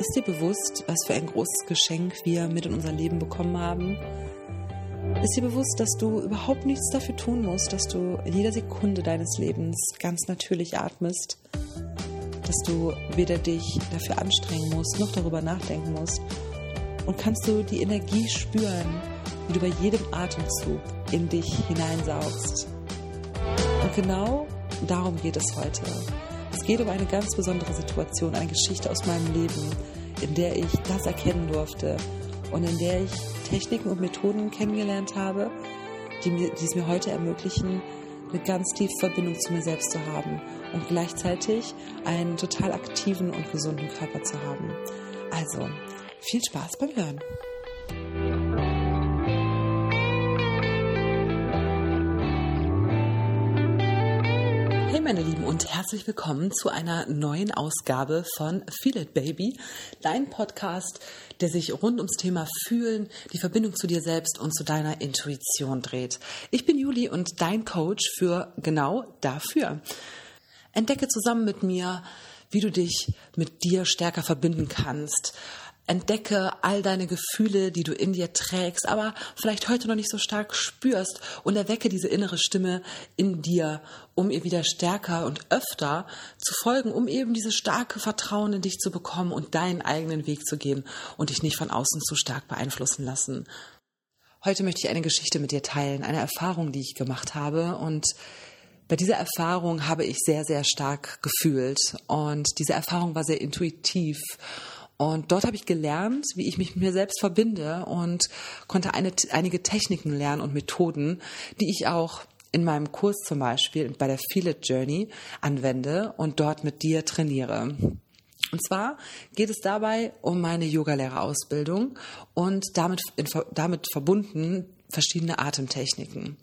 Ist dir bewusst, was für ein großes Geschenk wir mit in unser Leben bekommen haben? Ist dir bewusst, dass du überhaupt nichts dafür tun musst, dass du in jeder Sekunde deines Lebens ganz natürlich atmest? Dass du weder dich dafür anstrengen musst, noch darüber nachdenken musst? Und kannst du die Energie spüren, wie du bei jedem Atemzug in dich hineinsaugst? Und genau darum geht es heute. Es geht um eine ganz besondere Situation, eine Geschichte aus meinem Leben, in der ich das erkennen durfte und in der ich Techniken und Methoden kennengelernt habe, die, mir, die es mir heute ermöglichen, eine ganz tiefe Verbindung zu mir selbst zu haben und gleichzeitig einen total aktiven und gesunden Körper zu haben. Also, viel Spaß beim Hören. Hey meine Lieben und herzlich willkommen zu einer neuen Ausgabe von Feel It Baby, dein Podcast, der sich rund ums Thema Fühlen, die Verbindung zu dir selbst und zu deiner Intuition dreht. Ich bin Juli und dein Coach für genau dafür. Entdecke zusammen mit mir, wie du dich mit dir stärker verbinden kannst Entdecke all deine Gefühle, die du in dir trägst, aber vielleicht heute noch nicht so stark spürst und erwecke diese innere Stimme in dir, um ihr wieder stärker und öfter zu folgen, um eben dieses starke Vertrauen in dich zu bekommen und deinen eigenen Weg zu gehen und dich nicht von außen zu stark beeinflussen lassen. Heute möchte ich eine Geschichte mit dir teilen, eine Erfahrung, die ich gemacht habe. Und bei dieser Erfahrung habe ich sehr, sehr stark gefühlt. Und diese Erfahrung war sehr intuitiv und dort habe ich gelernt, wie ich mich mit mir selbst verbinde und konnte eine, einige Techniken lernen und Methoden, die ich auch in meinem Kurs zum Beispiel bei der Feel It Journey anwende und dort mit dir trainiere. Und zwar geht es dabei um meine Yogalehrerausbildung und damit, damit verbunden verschiedene Atemtechniken.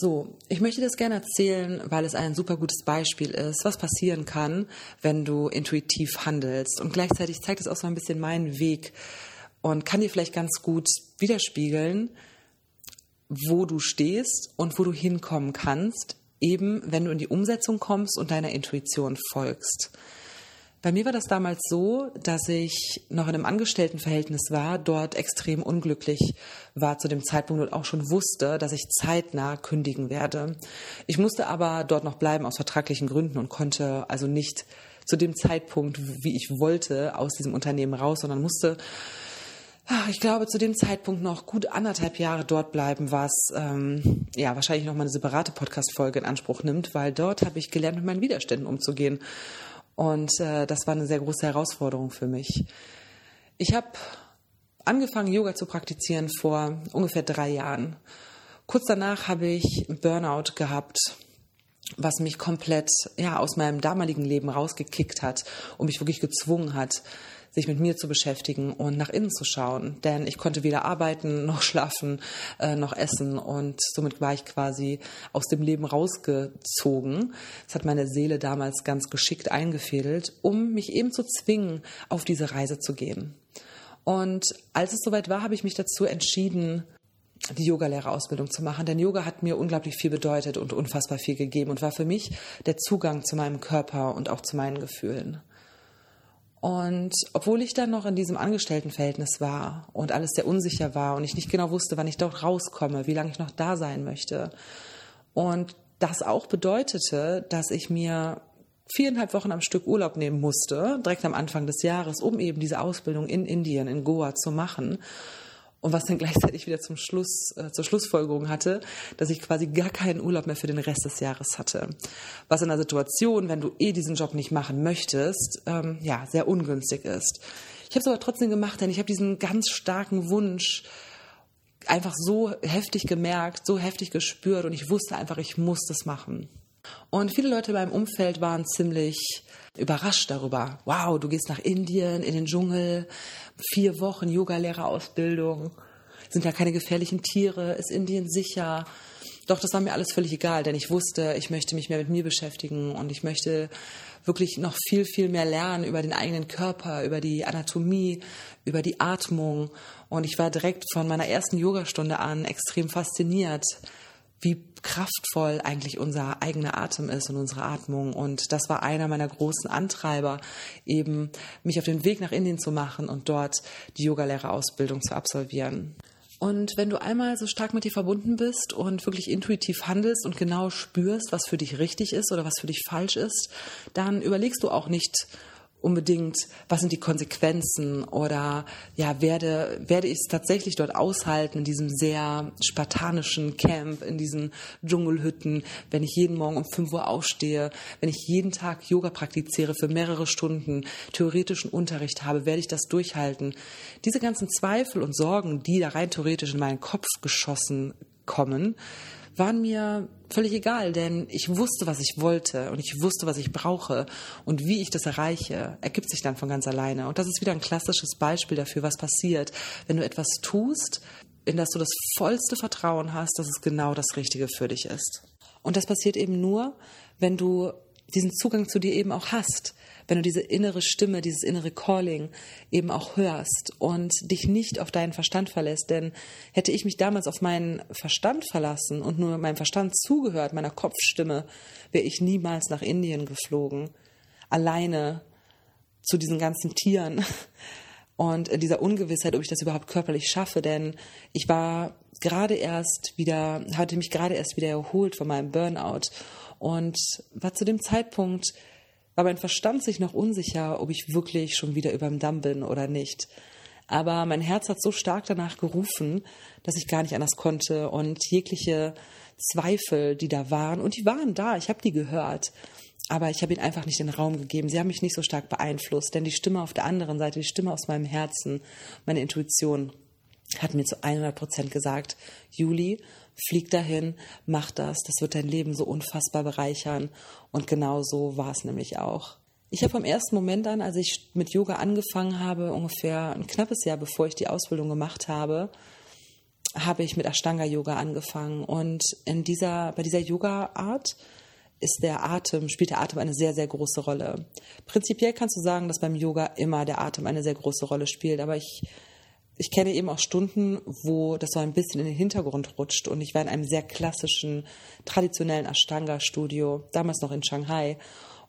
So, ich möchte das gerne erzählen, weil es ein super gutes Beispiel ist, was passieren kann, wenn du intuitiv handelst. Und gleichzeitig zeigt es auch so ein bisschen meinen Weg und kann dir vielleicht ganz gut widerspiegeln, wo du stehst und wo du hinkommen kannst, eben wenn du in die Umsetzung kommst und deiner Intuition folgst. Bei mir war das damals so, dass ich noch in einem Angestelltenverhältnis war, dort extrem unglücklich war zu dem Zeitpunkt und auch schon wusste, dass ich zeitnah kündigen werde. Ich musste aber dort noch bleiben aus vertraglichen Gründen und konnte also nicht zu dem Zeitpunkt, wie ich wollte, aus diesem Unternehmen raus, sondern musste ah, ich glaube, zu dem Zeitpunkt noch gut anderthalb Jahre dort bleiben, was ähm, ja wahrscheinlich noch mal eine separate Podcast-Folge in Anspruch nimmt, weil dort habe ich gelernt, mit meinen Widerständen umzugehen. Und äh, das war eine sehr große Herausforderung für mich. Ich habe angefangen, Yoga zu praktizieren vor ungefähr drei Jahren. Kurz danach habe ich Burnout gehabt, was mich komplett ja, aus meinem damaligen Leben rausgekickt hat und mich wirklich gezwungen hat, sich mit mir zu beschäftigen und nach innen zu schauen. Denn ich konnte weder arbeiten, noch schlafen, äh, noch essen. Und somit war ich quasi aus dem Leben rausgezogen. Das hat meine Seele damals ganz geschickt eingefädelt, um mich eben zu zwingen, auf diese Reise zu gehen. Und als es soweit war, habe ich mich dazu entschieden, die Yogalehrerausbildung zu machen, denn Yoga hat mir unglaublich viel bedeutet und unfassbar viel gegeben und war für mich der Zugang zu meinem Körper und auch zu meinen Gefühlen. Und obwohl ich dann noch in diesem Angestelltenverhältnis war und alles sehr unsicher war und ich nicht genau wusste, wann ich dort rauskomme, wie lange ich noch da sein möchte. Und das auch bedeutete, dass ich mir viereinhalb Wochen am Stück Urlaub nehmen musste, direkt am Anfang des Jahres, um eben diese Ausbildung in Indien, in Goa zu machen und was dann gleichzeitig wieder zum Schluss, äh, zur Schlussfolgerung hatte, dass ich quasi gar keinen Urlaub mehr für den Rest des Jahres hatte. Was in einer Situation, wenn du eh diesen Job nicht machen möchtest, ähm, ja, sehr ungünstig ist. Ich habe es aber trotzdem gemacht, denn ich habe diesen ganz starken Wunsch einfach so heftig gemerkt, so heftig gespürt und ich wusste einfach, ich muss das machen. Und viele Leute in meinem Umfeld waren ziemlich überrascht darüber. Wow, du gehst nach Indien, in den Dschungel, vier Wochen Yogalehrerausbildung. Sind ja keine gefährlichen Tiere, ist Indien sicher? Doch, das war mir alles völlig egal, denn ich wusste, ich möchte mich mehr mit mir beschäftigen und ich möchte wirklich noch viel, viel mehr lernen über den eigenen Körper, über die Anatomie, über die Atmung. Und ich war direkt von meiner ersten Yogastunde an extrem fasziniert wie kraftvoll eigentlich unser eigener Atem ist und unsere Atmung. Und das war einer meiner großen Antreiber, eben mich auf den Weg nach Indien zu machen und dort die Yogalehrerausbildung zu absolvieren. Und wenn du einmal so stark mit dir verbunden bist und wirklich intuitiv handelst und genau spürst, was für dich richtig ist oder was für dich falsch ist, dann überlegst du auch nicht, unbedingt, was sind die Konsequenzen oder ja, werde, werde ich es tatsächlich dort aushalten in diesem sehr spartanischen Camp, in diesen Dschungelhütten, wenn ich jeden Morgen um 5 Uhr aufstehe, wenn ich jeden Tag Yoga praktiziere für mehrere Stunden, theoretischen Unterricht habe, werde ich das durchhalten. Diese ganzen Zweifel und Sorgen, die da rein theoretisch in meinen Kopf geschossen kommen, waren mir völlig egal, denn ich wusste, was ich wollte und ich wusste, was ich brauche und wie ich das erreiche, ergibt sich dann von ganz alleine. Und das ist wieder ein klassisches Beispiel dafür, was passiert, wenn du etwas tust, in das du das vollste Vertrauen hast, dass es genau das Richtige für dich ist. Und das passiert eben nur, wenn du diesen Zugang zu dir eben auch hast, wenn du diese innere Stimme, dieses innere Calling eben auch hörst und dich nicht auf deinen Verstand verlässt. Denn hätte ich mich damals auf meinen Verstand verlassen und nur meinem Verstand zugehört, meiner Kopfstimme, wäre ich niemals nach Indien geflogen. Alleine zu diesen ganzen Tieren und in dieser Ungewissheit, ob ich das überhaupt körperlich schaffe, denn ich war gerade erst wieder, hatte mich gerade erst wieder erholt von meinem Burnout und war zu dem Zeitpunkt, war mein Verstand sich noch unsicher, ob ich wirklich schon wieder über dem Damm bin oder nicht. Aber mein Herz hat so stark danach gerufen, dass ich gar nicht anders konnte und jegliche Zweifel, die da waren, und die waren da, ich habe die gehört, aber ich habe ihnen einfach nicht den Raum gegeben. Sie haben mich nicht so stark beeinflusst, denn die Stimme auf der anderen Seite, die Stimme aus meinem Herzen, meine Intuition, hat mir zu 100 Prozent gesagt, Juli, flieg dahin, mach das, das wird dein Leben so unfassbar bereichern. Und genau so war es nämlich auch. Ich habe vom ersten Moment an, als ich mit Yoga angefangen habe, ungefähr ein knappes Jahr bevor ich die Ausbildung gemacht habe, habe ich mit Ashtanga Yoga angefangen. Und in dieser, bei dieser Yoga-Art ist der Atem, spielt der Atem eine sehr, sehr große Rolle. Prinzipiell kannst du sagen, dass beim Yoga immer der Atem eine sehr große Rolle spielt, aber ich ich kenne eben auch Stunden, wo das so ein bisschen in den Hintergrund rutscht und ich war in einem sehr klassischen, traditionellen Ashtanga-Studio, damals noch in Shanghai.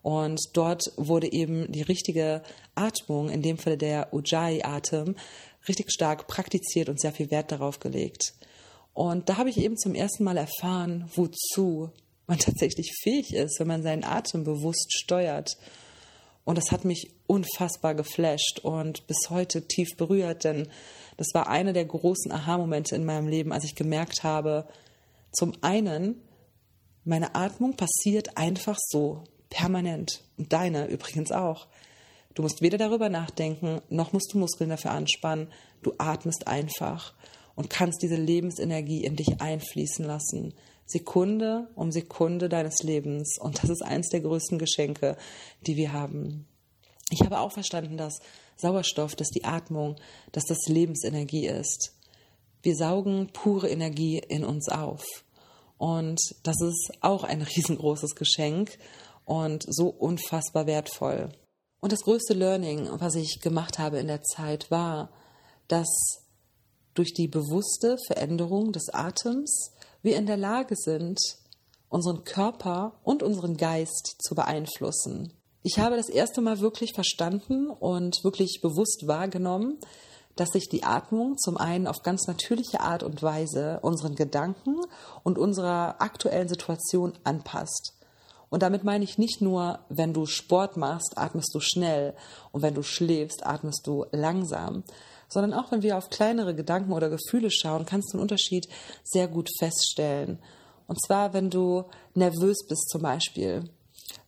Und dort wurde eben die richtige Atmung, in dem Fall der Ujjayi-Atem, richtig stark praktiziert und sehr viel Wert darauf gelegt. Und da habe ich eben zum ersten Mal erfahren, wozu man tatsächlich fähig ist, wenn man seinen Atem bewusst steuert. Und das hat mich unfassbar geflasht und bis heute tief berührt, denn das war einer der großen Aha-Momente in meinem Leben, als ich gemerkt habe, zum einen, meine Atmung passiert einfach so, permanent. Und deine übrigens auch. Du musst weder darüber nachdenken, noch musst du Muskeln dafür anspannen. Du atmest einfach und kannst diese Lebensenergie in dich einfließen lassen. Sekunde um Sekunde deines Lebens. Und das ist eines der größten Geschenke, die wir haben. Ich habe auch verstanden, dass Sauerstoff, dass die Atmung, dass das Lebensenergie ist. Wir saugen pure Energie in uns auf. Und das ist auch ein riesengroßes Geschenk und so unfassbar wertvoll. Und das größte Learning, was ich gemacht habe in der Zeit, war, dass durch die bewusste Veränderung des Atems wir in der Lage sind, unseren Körper und unseren Geist zu beeinflussen. Ich habe das erste Mal wirklich verstanden und wirklich bewusst wahrgenommen, dass sich die Atmung zum einen auf ganz natürliche Art und Weise unseren Gedanken und unserer aktuellen Situation anpasst. Und damit meine ich nicht nur, wenn du Sport machst, atmest du schnell und wenn du schläfst, atmest du langsam, sondern auch wenn wir auf kleinere Gedanken oder Gefühle schauen, kannst du einen Unterschied sehr gut feststellen. Und zwar, wenn du nervös bist zum Beispiel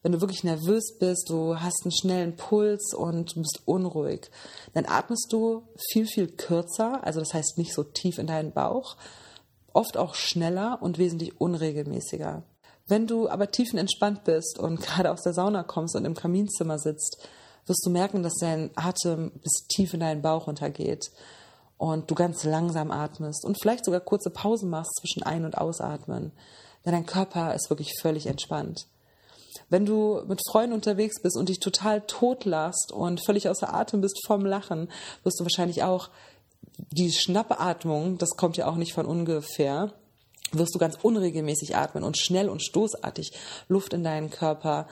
wenn du wirklich nervös bist, du hast einen schnellen Puls und du bist unruhig, dann atmest du viel, viel kürzer, also das heißt nicht so tief in deinen Bauch, oft auch schneller und wesentlich unregelmäßiger. Wenn du aber tiefenentspannt bist und gerade aus der Sauna kommst und im Kaminzimmer sitzt, wirst du merken, dass dein Atem bis tief in deinen Bauch untergeht und du ganz langsam atmest und vielleicht sogar kurze Pausen machst zwischen Ein- und Ausatmen. Denn dein Körper ist wirklich völlig entspannt. Wenn du mit Freunden unterwegs bist und dich total totlachst und völlig außer Atem bist vom Lachen, wirst du wahrscheinlich auch die Schnappatmung, das kommt ja auch nicht von ungefähr, wirst du ganz unregelmäßig atmen und schnell und stoßartig Luft in deinen Körper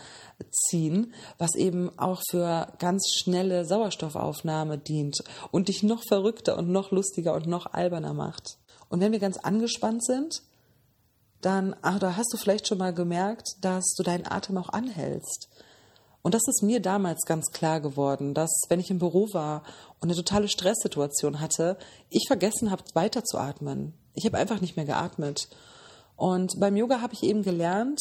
ziehen, was eben auch für ganz schnelle Sauerstoffaufnahme dient und dich noch verrückter und noch lustiger und noch alberner macht. Und wenn wir ganz angespannt sind, dann ach, da hast du vielleicht schon mal gemerkt, dass du deinen Atem auch anhältst. Und das ist mir damals ganz klar geworden, dass wenn ich im Büro war und eine totale Stresssituation hatte, ich vergessen habe, weiterzuatmen. Ich habe einfach nicht mehr geatmet. Und beim Yoga habe ich eben gelernt,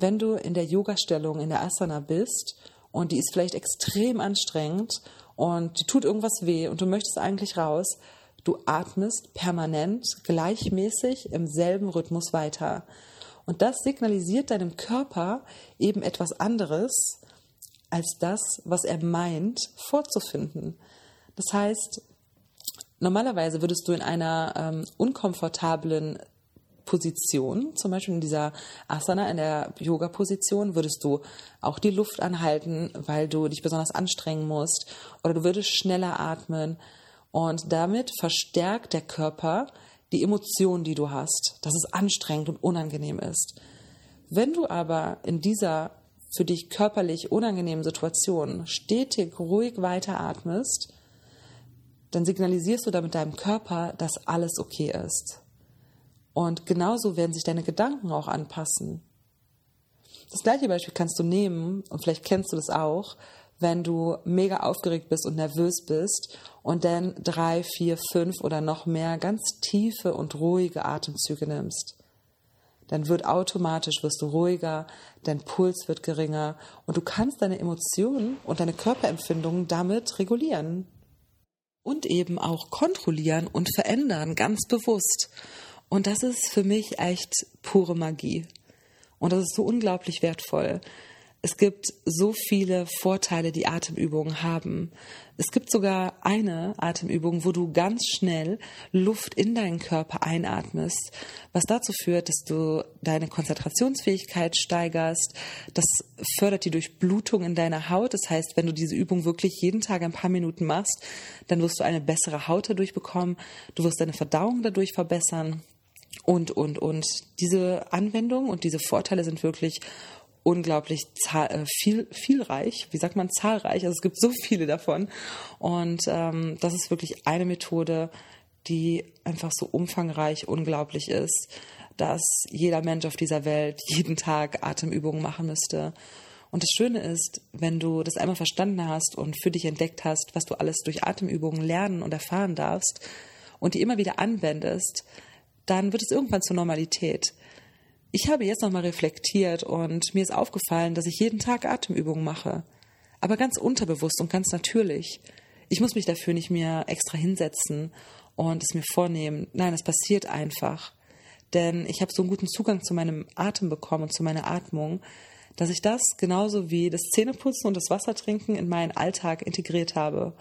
wenn du in der Yoga-Stellung, in der Asana bist und die ist vielleicht extrem anstrengend und die tut irgendwas weh und du möchtest eigentlich raus, du atmest permanent gleichmäßig im selben Rhythmus weiter. Und das signalisiert deinem Körper eben etwas anderes als das, was er meint vorzufinden. Das heißt, normalerweise würdest du in einer ähm, unkomfortablen Position, zum Beispiel in dieser Asana, in der Yoga-Position, würdest du auch die Luft anhalten, weil du dich besonders anstrengen musst, oder du würdest schneller atmen. Und damit verstärkt der Körper die Emotionen, die du hast, dass es anstrengend und unangenehm ist. Wenn du aber in dieser für dich körperlich unangenehmen Situation stetig ruhig weiter atmest, dann signalisierst du damit deinem Körper, dass alles okay ist. Und genauso werden sich deine Gedanken auch anpassen. Das gleiche Beispiel kannst du nehmen, und vielleicht kennst du das auch, wenn du mega aufgeregt bist und nervös bist und dann drei, vier, fünf oder noch mehr ganz tiefe und ruhige Atemzüge nimmst. Dann wird automatisch, wirst du ruhiger, dein Puls wird geringer und du kannst deine Emotionen und deine Körperempfindungen damit regulieren. Und eben auch kontrollieren und verändern, ganz bewusst. Und das ist für mich echt pure Magie. Und das ist so unglaublich wertvoll. Es gibt so viele Vorteile, die Atemübungen haben. Es gibt sogar eine Atemübung, wo du ganz schnell Luft in deinen Körper einatmest, was dazu führt, dass du deine Konzentrationsfähigkeit steigerst. Das fördert die Durchblutung in deiner Haut. Das heißt, wenn du diese Übung wirklich jeden Tag ein paar Minuten machst, dann wirst du eine bessere Haut dadurch bekommen. Du wirst deine Verdauung dadurch verbessern. Und, und, und. Diese Anwendung und diese Vorteile sind wirklich unglaublich äh, viel, vielreich, wie sagt man, zahlreich. Also es gibt so viele davon. Und ähm, das ist wirklich eine Methode, die einfach so umfangreich, unglaublich ist, dass jeder Mensch auf dieser Welt jeden Tag Atemübungen machen müsste. Und das Schöne ist, wenn du das einmal verstanden hast und für dich entdeckt hast, was du alles durch Atemübungen lernen und erfahren darfst und die immer wieder anwendest, dann wird es irgendwann zur Normalität. Ich habe jetzt nochmal reflektiert und mir ist aufgefallen, dass ich jeden Tag Atemübungen mache. Aber ganz unterbewusst und ganz natürlich. Ich muss mich dafür nicht mehr extra hinsetzen und es mir vornehmen. Nein, es passiert einfach. Denn ich habe so einen guten Zugang zu meinem Atem bekommen und zu meiner Atmung, dass ich das genauso wie das Zähneputzen und das Wassertrinken in meinen Alltag integriert habe.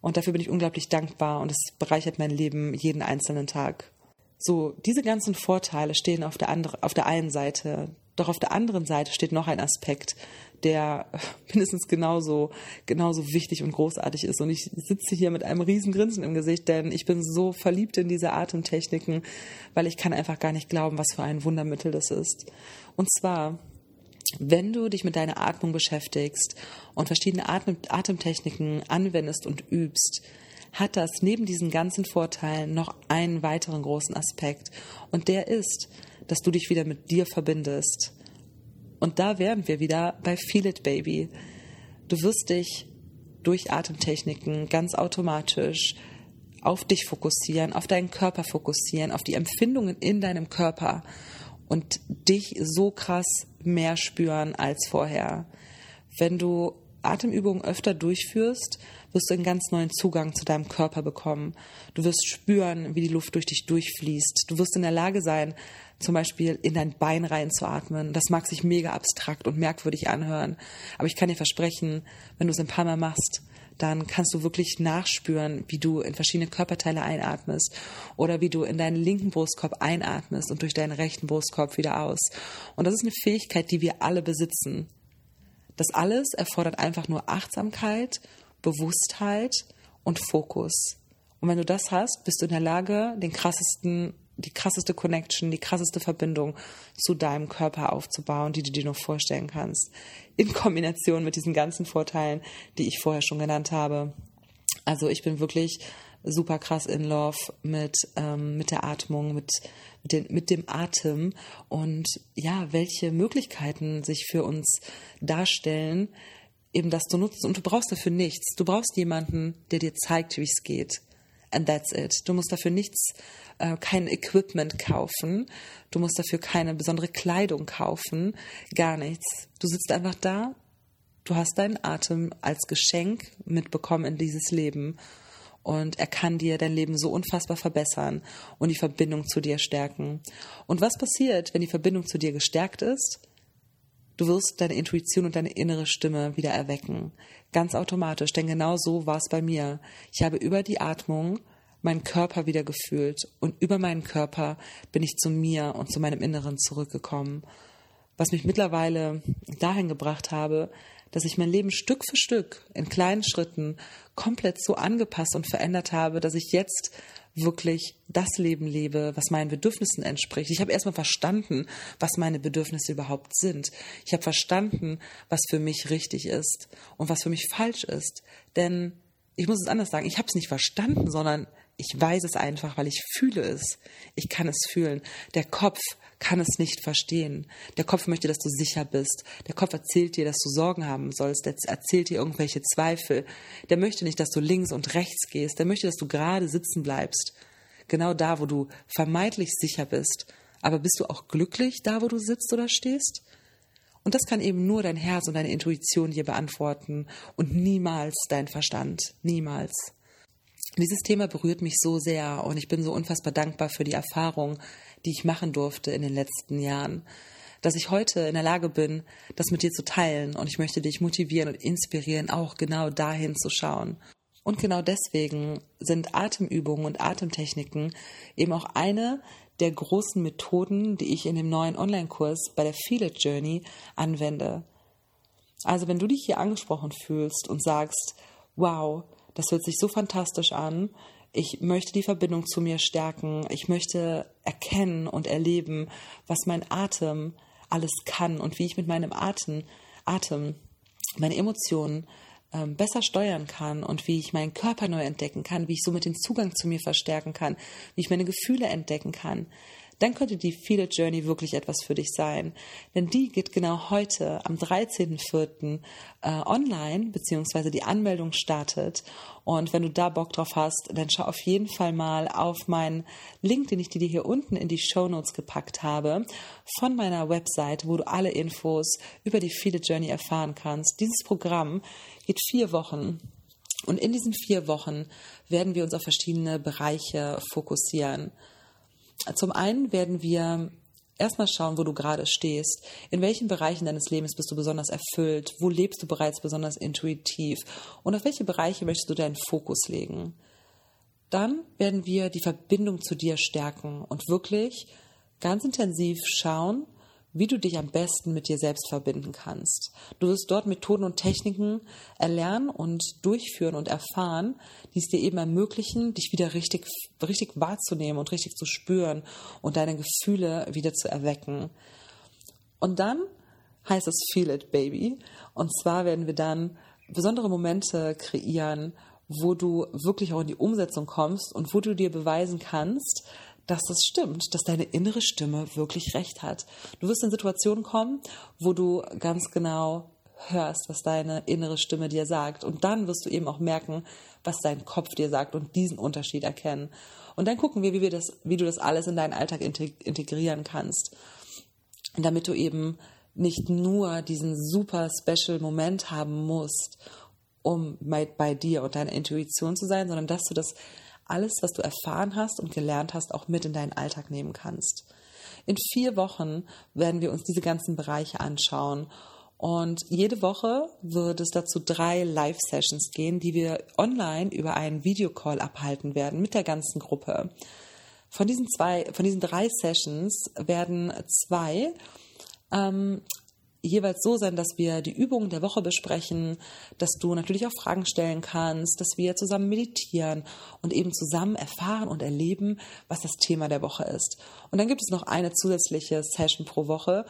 Und dafür bin ich unglaublich dankbar und es bereichert mein Leben jeden einzelnen Tag. So, diese ganzen Vorteile stehen auf der, andere, auf der einen Seite. Doch auf der anderen Seite steht noch ein Aspekt, der mindestens genauso, genauso wichtig und großartig ist. Und ich sitze hier mit einem riesen Grinsen im Gesicht, denn ich bin so verliebt in diese Atemtechniken, weil ich kann einfach gar nicht glauben, was für ein Wundermittel das ist. Und zwar, wenn du dich mit deiner Atmung beschäftigst und verschiedene Atem Atemtechniken anwendest und übst, hat das neben diesen ganzen Vorteilen noch einen weiteren großen Aspekt. Und der ist, dass du dich wieder mit dir verbindest. Und da wären wir wieder bei Feel It Baby. Du wirst dich durch Atemtechniken ganz automatisch auf dich fokussieren, auf deinen Körper fokussieren, auf die Empfindungen in deinem Körper und dich so krass mehr spüren als vorher. Wenn du Atemübungen öfter durchführst, wirst du einen ganz neuen Zugang zu deinem Körper bekommen. Du wirst spüren, wie die Luft durch dich durchfließt. Du wirst in der Lage sein, zum Beispiel in dein Bein reinzuatmen. Das mag sich mega abstrakt und merkwürdig anhören. Aber ich kann dir versprechen, wenn du es ein paar Mal machst, dann kannst du wirklich nachspüren, wie du in verschiedene Körperteile einatmest oder wie du in deinen linken Brustkorb einatmest und durch deinen rechten Brustkorb wieder aus. Und das ist eine Fähigkeit, die wir alle besitzen. Das alles erfordert einfach nur Achtsamkeit Bewusstheit und Fokus. Und wenn du das hast, bist du in der Lage, den krassesten die krasseste Connection, die krasseste Verbindung zu deinem Körper aufzubauen, die du dir nur vorstellen kannst. In Kombination mit diesen ganzen Vorteilen, die ich vorher schon genannt habe. Also ich bin wirklich super krass in Love mit, ähm, mit der Atmung, mit, mit, den, mit dem Atem und ja, welche Möglichkeiten sich für uns darstellen, eben das zu nutzen. Und du brauchst dafür nichts. Du brauchst jemanden, der dir zeigt, wie es geht. And that's it. Du musst dafür nichts, äh, kein Equipment kaufen. Du musst dafür keine besondere Kleidung kaufen. Gar nichts. Du sitzt einfach da. Du hast deinen Atem als Geschenk mitbekommen in dieses Leben. Und er kann dir dein Leben so unfassbar verbessern und die Verbindung zu dir stärken. Und was passiert, wenn die Verbindung zu dir gestärkt ist? Du wirst deine Intuition und deine innere Stimme wieder erwecken. Ganz automatisch, denn genau so war es bei mir. Ich habe über die Atmung meinen Körper wieder gefühlt und über meinen Körper bin ich zu mir und zu meinem Inneren zurückgekommen. Was mich mittlerweile dahin gebracht habe, dass ich mein Leben Stück für Stück in kleinen Schritten komplett so angepasst und verändert habe, dass ich jetzt wirklich das Leben lebe, was meinen Bedürfnissen entspricht. Ich habe erstmal verstanden, was meine Bedürfnisse überhaupt sind. Ich habe verstanden, was für mich richtig ist und was für mich falsch ist. Denn ich muss es anders sagen, ich habe es nicht verstanden, sondern ich weiß es einfach, weil ich fühle es. Ich kann es fühlen. Der Kopf kann es nicht verstehen. Der Kopf möchte, dass du sicher bist. Der Kopf erzählt dir, dass du Sorgen haben sollst. Der erzählt dir irgendwelche Zweifel. Der möchte nicht, dass du links und rechts gehst. Der möchte, dass du gerade sitzen bleibst. Genau da, wo du vermeintlich sicher bist. Aber bist du auch glücklich da, wo du sitzt oder stehst? Und das kann eben nur dein Herz und deine Intuition dir beantworten und niemals dein Verstand. Niemals. Dieses Thema berührt mich so sehr und ich bin so unfassbar dankbar für die Erfahrung, die ich machen durfte in den letzten Jahren, dass ich heute in der Lage bin, das mit dir zu teilen und ich möchte dich motivieren und inspirieren, auch genau dahin zu schauen. Und genau deswegen sind Atemübungen und Atemtechniken eben auch eine der großen Methoden, die ich in dem neuen Online-Kurs bei der Feel It Journey anwende. Also wenn du dich hier angesprochen fühlst und sagst, wow, das hört sich so fantastisch an. Ich möchte die Verbindung zu mir stärken. Ich möchte erkennen und erleben, was mein Atem alles kann und wie ich mit meinem Atem, Atem meine Emotionen ähm, besser steuern kann und wie ich meinen Körper neu entdecken kann, wie ich somit den Zugang zu mir verstärken kann, wie ich meine Gefühle entdecken kann dann könnte die Feel It Journey wirklich etwas für dich sein. Denn die geht genau heute am 13.04. Äh, online, beziehungsweise die Anmeldung startet. Und wenn du da Bock drauf hast, dann schau auf jeden Fall mal auf meinen Link, den ich dir hier unten in die Show Notes gepackt habe, von meiner Website, wo du alle Infos über die Feel It Journey erfahren kannst. Dieses Programm geht vier Wochen. Und in diesen vier Wochen werden wir uns auf verschiedene Bereiche fokussieren. Zum einen werden wir erstmal schauen, wo du gerade stehst. In welchen Bereichen deines Lebens bist du besonders erfüllt? Wo lebst du bereits besonders intuitiv? Und auf welche Bereiche möchtest du deinen Fokus legen? Dann werden wir die Verbindung zu dir stärken und wirklich ganz intensiv schauen, wie du dich am besten mit dir selbst verbinden kannst. Du wirst dort Methoden und Techniken erlernen und durchführen und erfahren, die es dir eben ermöglichen, dich wieder richtig, richtig wahrzunehmen und richtig zu spüren und deine Gefühle wieder zu erwecken. Und dann heißt es Feel It Baby. Und zwar werden wir dann besondere Momente kreieren, wo du wirklich auch in die Umsetzung kommst und wo du dir beweisen kannst, dass das stimmt, dass deine innere Stimme wirklich recht hat. Du wirst in Situationen kommen, wo du ganz genau hörst, was deine innere Stimme dir sagt. Und dann wirst du eben auch merken, was dein Kopf dir sagt und diesen Unterschied erkennen. Und dann gucken wir, wie, wir das, wie du das alles in deinen Alltag integrieren kannst. Damit du eben nicht nur diesen super special Moment haben musst, um bei, dir und deiner Intuition zu sein, sondern dass du das alles, was du erfahren hast und gelernt hast, auch mit in deinen Alltag nehmen kannst. In vier Wochen werden wir uns diese ganzen Bereiche anschauen. Und jede Woche wird es dazu drei Live-Sessions gehen, die wir online über einen Videocall abhalten werden mit der ganzen Gruppe. Von diesen zwei, von diesen drei Sessions werden zwei ähm, jeweils so sein, dass wir die Übungen der Woche besprechen, dass du natürlich auch Fragen stellen kannst, dass wir zusammen meditieren und eben zusammen erfahren und erleben, was das Thema der Woche ist. Und dann gibt es noch eine zusätzliche Session pro Woche,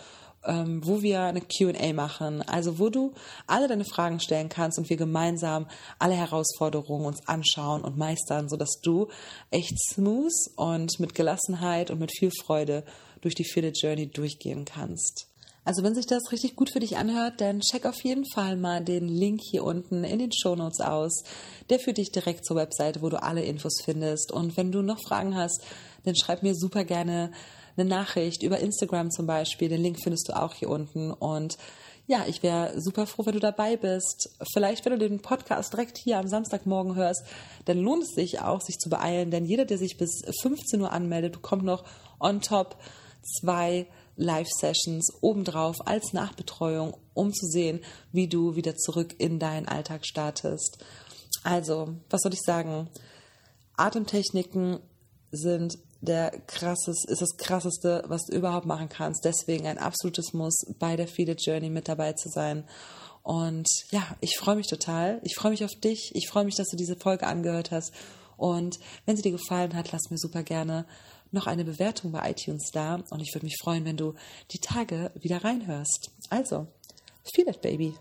ähm, wo wir eine QA machen, also wo du alle deine Fragen stellen kannst und wir gemeinsam alle Herausforderungen uns anschauen und meistern, sodass du echt smooth und mit Gelassenheit und mit viel Freude durch die Feel Journey durchgehen kannst. Also wenn sich das richtig gut für dich anhört, dann check auf jeden Fall mal den Link hier unten in den Show Notes aus. Der führt dich direkt zur Webseite, wo du alle Infos findest. Und wenn du noch Fragen hast, dann schreib mir super gerne eine Nachricht über Instagram zum Beispiel. Den Link findest du auch hier unten. Und ja, ich wäre super froh, wenn du dabei bist. Vielleicht, wenn du den Podcast direkt hier am Samstagmorgen hörst, dann lohnt es sich auch, sich zu beeilen, denn jeder, der sich bis 15 Uhr anmeldet, bekommt noch on top zwei Live-Sessions obendrauf als Nachbetreuung, um zu sehen, wie du wieder zurück in deinen Alltag startest. Also, was soll ich sagen? Atemtechniken sind der krasses, ist das krasseste, was du überhaupt machen kannst. Deswegen ein absolutes Muss, bei der Feel Journey mit dabei zu sein. Und ja, ich freue mich total. Ich freue mich auf dich. Ich freue mich, dass du diese Folge angehört hast. Und wenn sie dir gefallen hat, lass mir super gerne noch eine Bewertung bei iTunes da und ich würde mich freuen, wenn du die Tage wieder reinhörst. Also, feel it, baby.